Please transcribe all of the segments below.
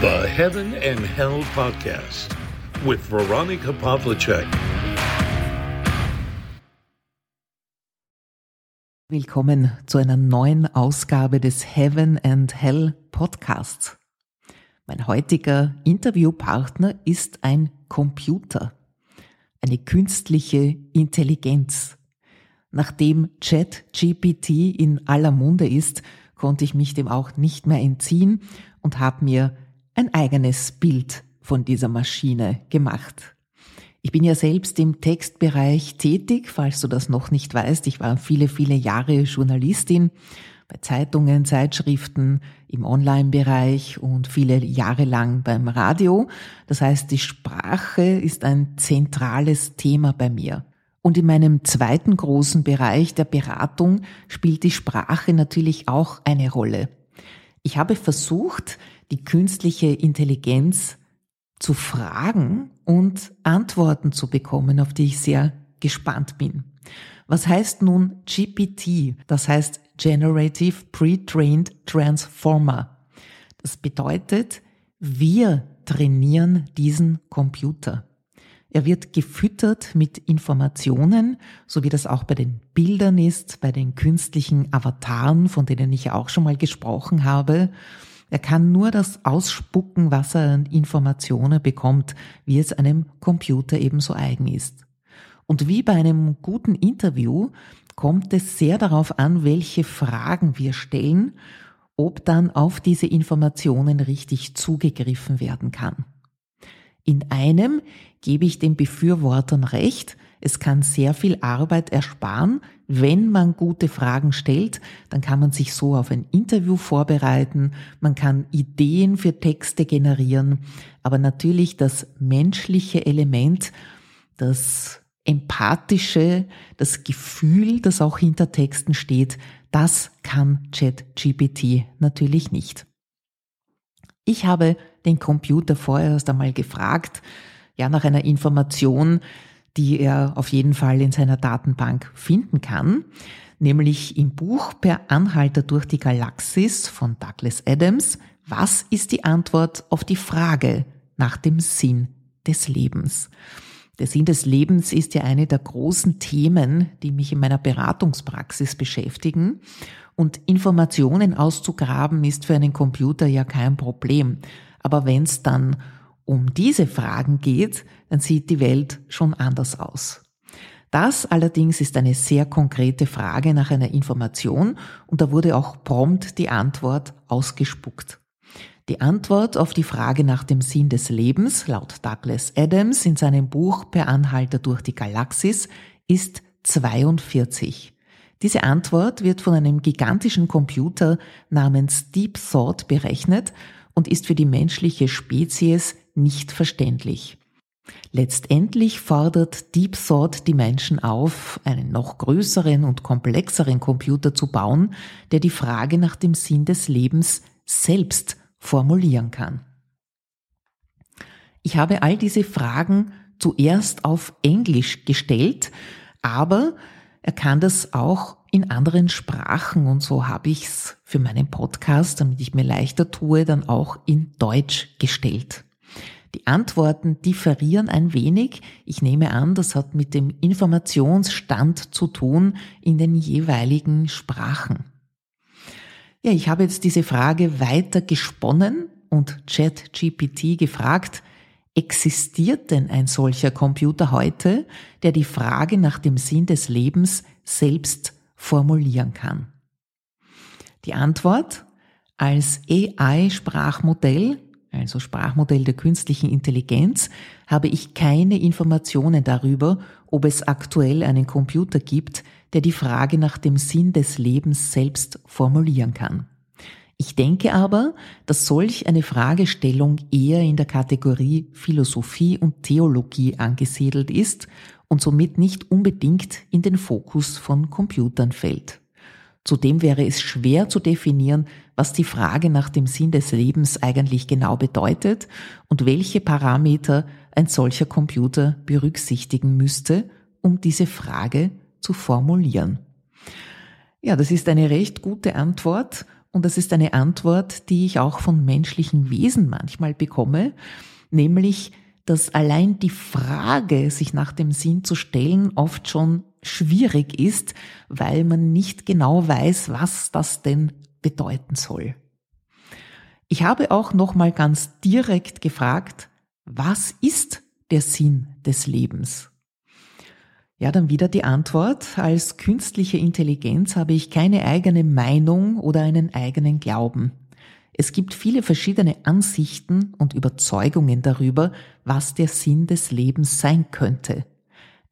The Heaven and Hell Podcast with Veronica Pavlicek. Willkommen zu einer neuen Ausgabe des Heaven and Hell Podcasts. Mein heutiger Interviewpartner ist ein Computer, eine künstliche Intelligenz. Nachdem ChatGPT in aller Munde ist, konnte ich mich dem auch nicht mehr entziehen und habe mir ein eigenes Bild von dieser Maschine gemacht. Ich bin ja selbst im Textbereich tätig, falls du das noch nicht weißt. Ich war viele, viele Jahre Journalistin bei Zeitungen, Zeitschriften, im Online-Bereich und viele Jahre lang beim Radio. Das heißt, die Sprache ist ein zentrales Thema bei mir. Und in meinem zweiten großen Bereich der Beratung spielt die Sprache natürlich auch eine Rolle. Ich habe versucht, die künstliche Intelligenz zu fragen und Antworten zu bekommen, auf die ich sehr gespannt bin. Was heißt nun GPT? Das heißt Generative Pre-Trained Transformer. Das bedeutet, wir trainieren diesen Computer. Er wird gefüttert mit Informationen, so wie das auch bei den Bildern ist, bei den künstlichen Avataren, von denen ich auch schon mal gesprochen habe. Er kann nur das ausspucken, was er an Informationen bekommt, wie es einem Computer ebenso eigen ist. Und wie bei einem guten Interview kommt es sehr darauf an, welche Fragen wir stellen, ob dann auf diese Informationen richtig zugegriffen werden kann. In einem gebe ich den Befürwortern recht, es kann sehr viel Arbeit ersparen, wenn man gute Fragen stellt, dann kann man sich so auf ein Interview vorbereiten, man kann Ideen für Texte generieren, aber natürlich das menschliche Element, das empathische, das Gefühl, das auch hinter Texten steht, das kann ChatGPT natürlich nicht. Ich habe den Computer vorher erst einmal gefragt, ja, nach einer Information, die er auf jeden Fall in seiner Datenbank finden kann, nämlich im Buch Per Anhalter durch die Galaxis von Douglas Adams. Was ist die Antwort auf die Frage nach dem Sinn des Lebens? Der Sinn des Lebens ist ja eine der großen Themen, die mich in meiner Beratungspraxis beschäftigen. Und Informationen auszugraben ist für einen Computer ja kein Problem. Aber wenn es dann um diese Fragen geht, dann sieht die Welt schon anders aus. Das allerdings ist eine sehr konkrete Frage nach einer Information und da wurde auch prompt die Antwort ausgespuckt. Die Antwort auf die Frage nach dem Sinn des Lebens, laut Douglas Adams in seinem Buch Per Anhalter durch die Galaxis, ist 42. Diese Antwort wird von einem gigantischen Computer namens Deep Thought berechnet und ist für die menschliche Spezies nicht verständlich. Letztendlich fordert Deep Thought die Menschen auf, einen noch größeren und komplexeren Computer zu bauen, der die Frage nach dem Sinn des Lebens selbst formulieren kann. Ich habe all diese Fragen zuerst auf Englisch gestellt, aber er kann das auch in anderen Sprachen und so habe ich es für meinen Podcast, damit ich mir leichter tue, dann auch in Deutsch gestellt. Die Antworten differieren ein wenig. Ich nehme an, das hat mit dem Informationsstand zu tun in den jeweiligen Sprachen. Ja, ich habe jetzt diese Frage weiter gesponnen und ChatGPT gefragt, existiert denn ein solcher Computer heute, der die Frage nach dem Sinn des Lebens selbst formulieren kann? Die Antwort, als AI-Sprachmodell also Sprachmodell der künstlichen Intelligenz, habe ich keine Informationen darüber, ob es aktuell einen Computer gibt, der die Frage nach dem Sinn des Lebens selbst formulieren kann. Ich denke aber, dass solch eine Fragestellung eher in der Kategorie Philosophie und Theologie angesiedelt ist und somit nicht unbedingt in den Fokus von Computern fällt. Zudem wäre es schwer zu definieren, was die Frage nach dem Sinn des Lebens eigentlich genau bedeutet und welche Parameter ein solcher Computer berücksichtigen müsste, um diese Frage zu formulieren. Ja, das ist eine recht gute Antwort und das ist eine Antwort, die ich auch von menschlichen Wesen manchmal bekomme, nämlich, dass allein die Frage, sich nach dem Sinn zu stellen, oft schon schwierig ist, weil man nicht genau weiß, was das denn bedeuten soll. Ich habe auch nochmal ganz direkt gefragt, was ist der Sinn des Lebens? Ja, dann wieder die Antwort. Als künstliche Intelligenz habe ich keine eigene Meinung oder einen eigenen Glauben. Es gibt viele verschiedene Ansichten und Überzeugungen darüber, was der Sinn des Lebens sein könnte.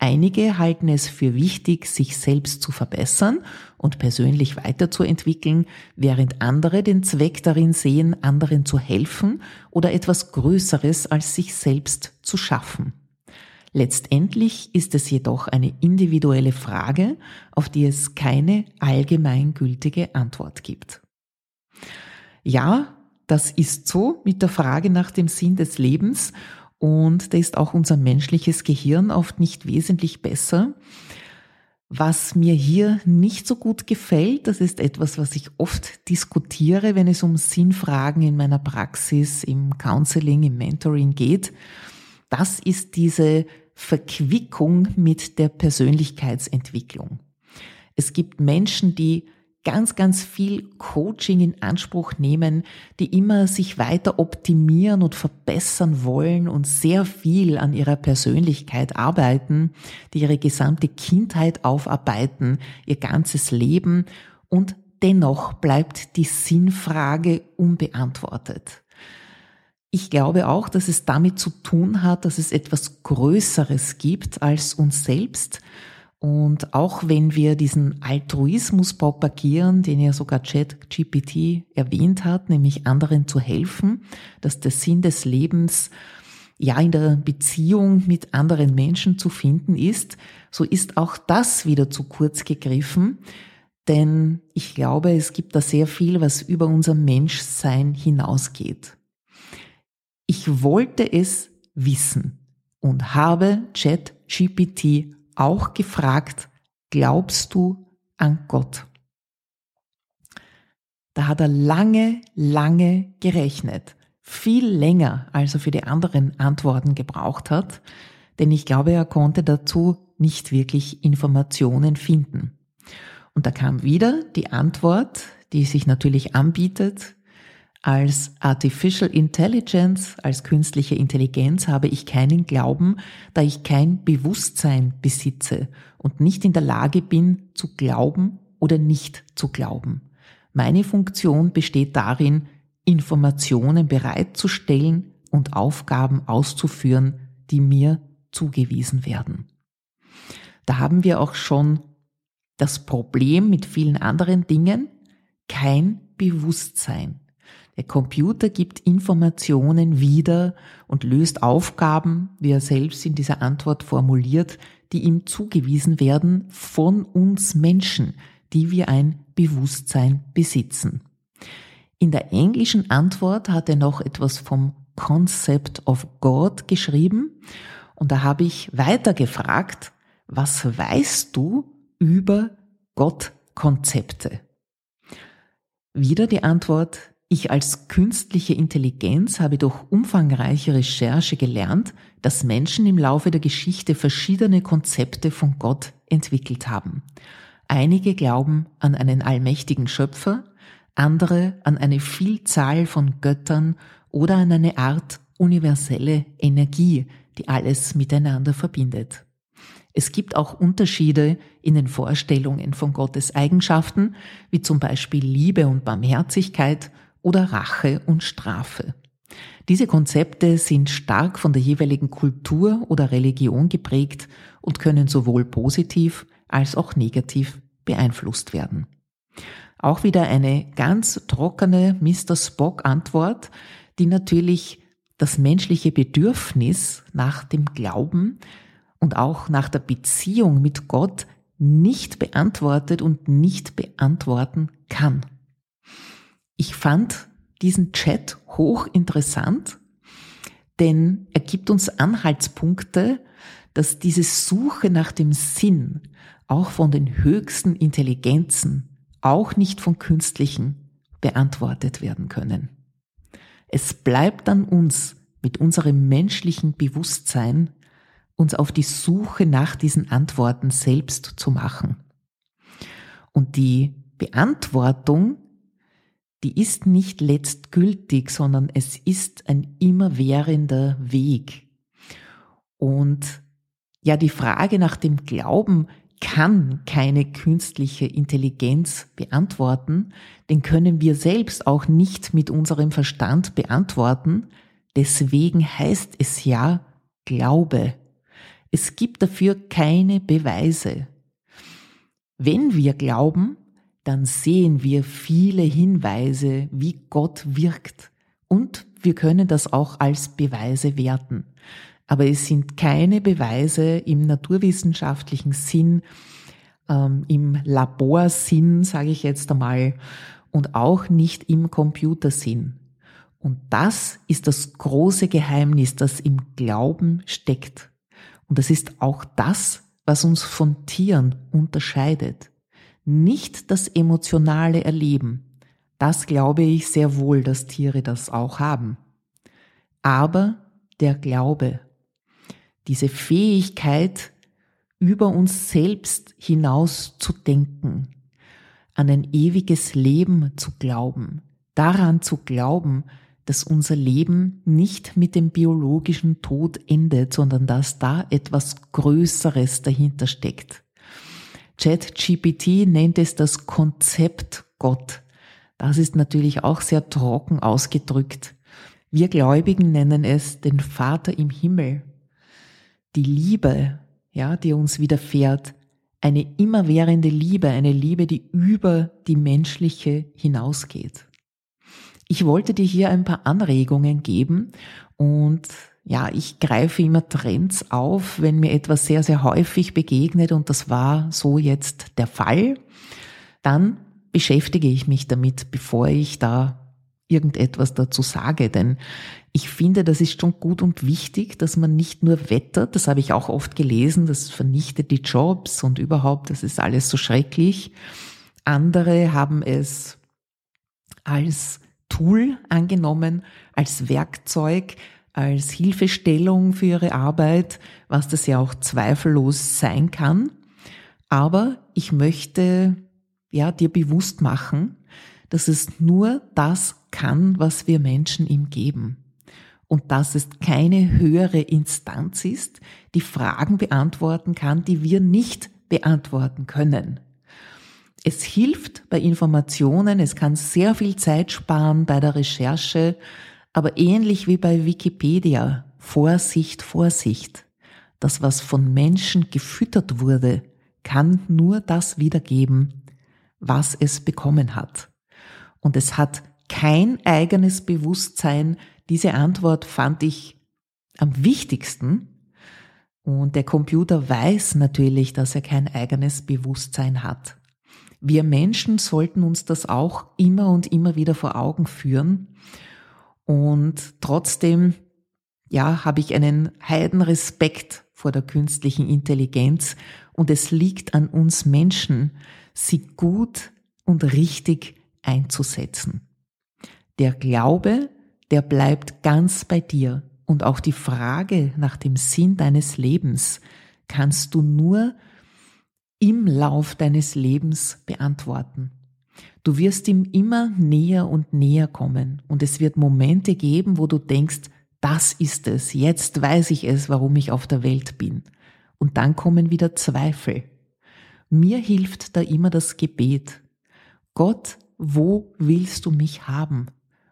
Einige halten es für wichtig, sich selbst zu verbessern und persönlich weiterzuentwickeln, während andere den Zweck darin sehen, anderen zu helfen oder etwas Größeres als sich selbst zu schaffen. Letztendlich ist es jedoch eine individuelle Frage, auf die es keine allgemeingültige Antwort gibt. Ja, das ist so mit der Frage nach dem Sinn des Lebens und da ist auch unser menschliches Gehirn oft nicht wesentlich besser. Was mir hier nicht so gut gefällt, das ist etwas, was ich oft diskutiere, wenn es um Sinnfragen in meiner Praxis, im Counseling, im Mentoring geht. Das ist diese Verquickung mit der Persönlichkeitsentwicklung. Es gibt Menschen, die ganz, ganz viel Coaching in Anspruch nehmen, die immer sich weiter optimieren und verbessern wollen und sehr viel an ihrer Persönlichkeit arbeiten, die ihre gesamte Kindheit aufarbeiten, ihr ganzes Leben und dennoch bleibt die Sinnfrage unbeantwortet. Ich glaube auch, dass es damit zu tun hat, dass es etwas Größeres gibt als uns selbst. Und auch wenn wir diesen Altruismus propagieren, den ja sogar ChatGPT erwähnt hat, nämlich anderen zu helfen, dass der Sinn des Lebens ja in der Beziehung mit anderen Menschen zu finden ist, so ist auch das wieder zu kurz gegriffen. Denn ich glaube, es gibt da sehr viel, was über unser Menschsein hinausgeht. Ich wollte es wissen und habe ChatGPT auch gefragt, glaubst du an Gott? Da hat er lange, lange gerechnet. Viel länger, als er für die anderen Antworten gebraucht hat, denn ich glaube, er konnte dazu nicht wirklich Informationen finden. Und da kam wieder die Antwort, die sich natürlich anbietet, als Artificial Intelligence, als künstliche Intelligenz habe ich keinen Glauben, da ich kein Bewusstsein besitze und nicht in der Lage bin zu glauben oder nicht zu glauben. Meine Funktion besteht darin, Informationen bereitzustellen und Aufgaben auszuführen, die mir zugewiesen werden. Da haben wir auch schon das Problem mit vielen anderen Dingen, kein Bewusstsein. Der Computer gibt Informationen wieder und löst Aufgaben, wie er selbst in dieser Antwort formuliert, die ihm zugewiesen werden von uns Menschen, die wir ein Bewusstsein besitzen. In der englischen Antwort hat er noch etwas vom Concept of God geschrieben und da habe ich weiter gefragt, was weißt du über Gottkonzepte? Wieder die Antwort, ich als künstliche Intelligenz habe durch umfangreiche Recherche gelernt, dass Menschen im Laufe der Geschichte verschiedene Konzepte von Gott entwickelt haben. Einige glauben an einen allmächtigen Schöpfer, andere an eine Vielzahl von Göttern oder an eine Art universelle Energie, die alles miteinander verbindet. Es gibt auch Unterschiede in den Vorstellungen von Gottes Eigenschaften, wie zum Beispiel Liebe und Barmherzigkeit oder Rache und Strafe. Diese Konzepte sind stark von der jeweiligen Kultur oder Religion geprägt und können sowohl positiv als auch negativ beeinflusst werden. Auch wieder eine ganz trockene Mr. Spock Antwort, die natürlich das menschliche Bedürfnis nach dem Glauben und auch nach der Beziehung mit Gott nicht beantwortet und nicht beantworten kann. Ich fand diesen Chat hochinteressant, denn er gibt uns Anhaltspunkte, dass diese Suche nach dem Sinn auch von den höchsten Intelligenzen, auch nicht von künstlichen, beantwortet werden können. Es bleibt an uns, mit unserem menschlichen Bewusstsein, uns auf die Suche nach diesen Antworten selbst zu machen. Und die Beantwortung, die ist nicht letztgültig, sondern es ist ein immerwährender Weg. Und ja, die Frage nach dem Glauben kann keine künstliche Intelligenz beantworten, den können wir selbst auch nicht mit unserem Verstand beantworten. Deswegen heißt es ja Glaube. Es gibt dafür keine Beweise. Wenn wir glauben, dann sehen wir viele Hinweise, wie Gott wirkt. Und wir können das auch als Beweise werten. Aber es sind keine Beweise im naturwissenschaftlichen Sinn, ähm, im Laborsinn, sage ich jetzt einmal, und auch nicht im Computersinn. Und das ist das große Geheimnis, das im Glauben steckt. Und das ist auch das, was uns von Tieren unterscheidet. Nicht das emotionale Erleben. Das glaube ich sehr wohl, dass Tiere das auch haben. Aber der Glaube. Diese Fähigkeit, über uns selbst hinaus zu denken, an ein ewiges Leben zu glauben, daran zu glauben, dass unser Leben nicht mit dem biologischen Tod endet, sondern dass da etwas Größeres dahinter steckt. ChatGPT nennt es das Konzept Gott. Das ist natürlich auch sehr trocken ausgedrückt. Wir Gläubigen nennen es den Vater im Himmel. Die Liebe, ja, die uns widerfährt, eine immerwährende Liebe, eine Liebe, die über die menschliche hinausgeht. Ich wollte dir hier ein paar Anregungen geben und ja, ich greife immer Trends auf, wenn mir etwas sehr, sehr häufig begegnet und das war so jetzt der Fall, dann beschäftige ich mich damit, bevor ich da irgendetwas dazu sage, denn ich finde, das ist schon gut und wichtig, dass man nicht nur wettert, das habe ich auch oft gelesen, das vernichtet die Jobs und überhaupt, das ist alles so schrecklich. Andere haben es als Tool angenommen, als Werkzeug, als Hilfestellung für ihre Arbeit, was das ja auch zweifellos sein kann. Aber ich möchte ja dir bewusst machen, dass es nur das kann, was wir Menschen ihm geben. Und dass es keine höhere Instanz ist, die Fragen beantworten kann, die wir nicht beantworten können. Es hilft bei Informationen, es kann sehr viel Zeit sparen bei der Recherche, aber ähnlich wie bei Wikipedia, Vorsicht, Vorsicht. Das, was von Menschen gefüttert wurde, kann nur das wiedergeben, was es bekommen hat. Und es hat kein eigenes Bewusstsein. Diese Antwort fand ich am wichtigsten. Und der Computer weiß natürlich, dass er kein eigenes Bewusstsein hat. Wir Menschen sollten uns das auch immer und immer wieder vor Augen führen. Und trotzdem, ja, habe ich einen heiden Respekt vor der künstlichen Intelligenz und es liegt an uns Menschen, sie gut und richtig einzusetzen. Der Glaube, der bleibt ganz bei dir und auch die Frage nach dem Sinn deines Lebens kannst du nur im Lauf deines Lebens beantworten. Du wirst ihm immer näher und näher kommen und es wird Momente geben, wo du denkst, das ist es, jetzt weiß ich es, warum ich auf der Welt bin. Und dann kommen wieder Zweifel. Mir hilft da immer das Gebet. Gott, wo willst du mich haben?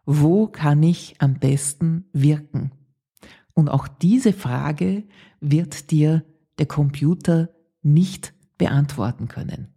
Wo kann ich am besten wirken? Und auch diese Frage wird dir der Computer nicht beantworten können.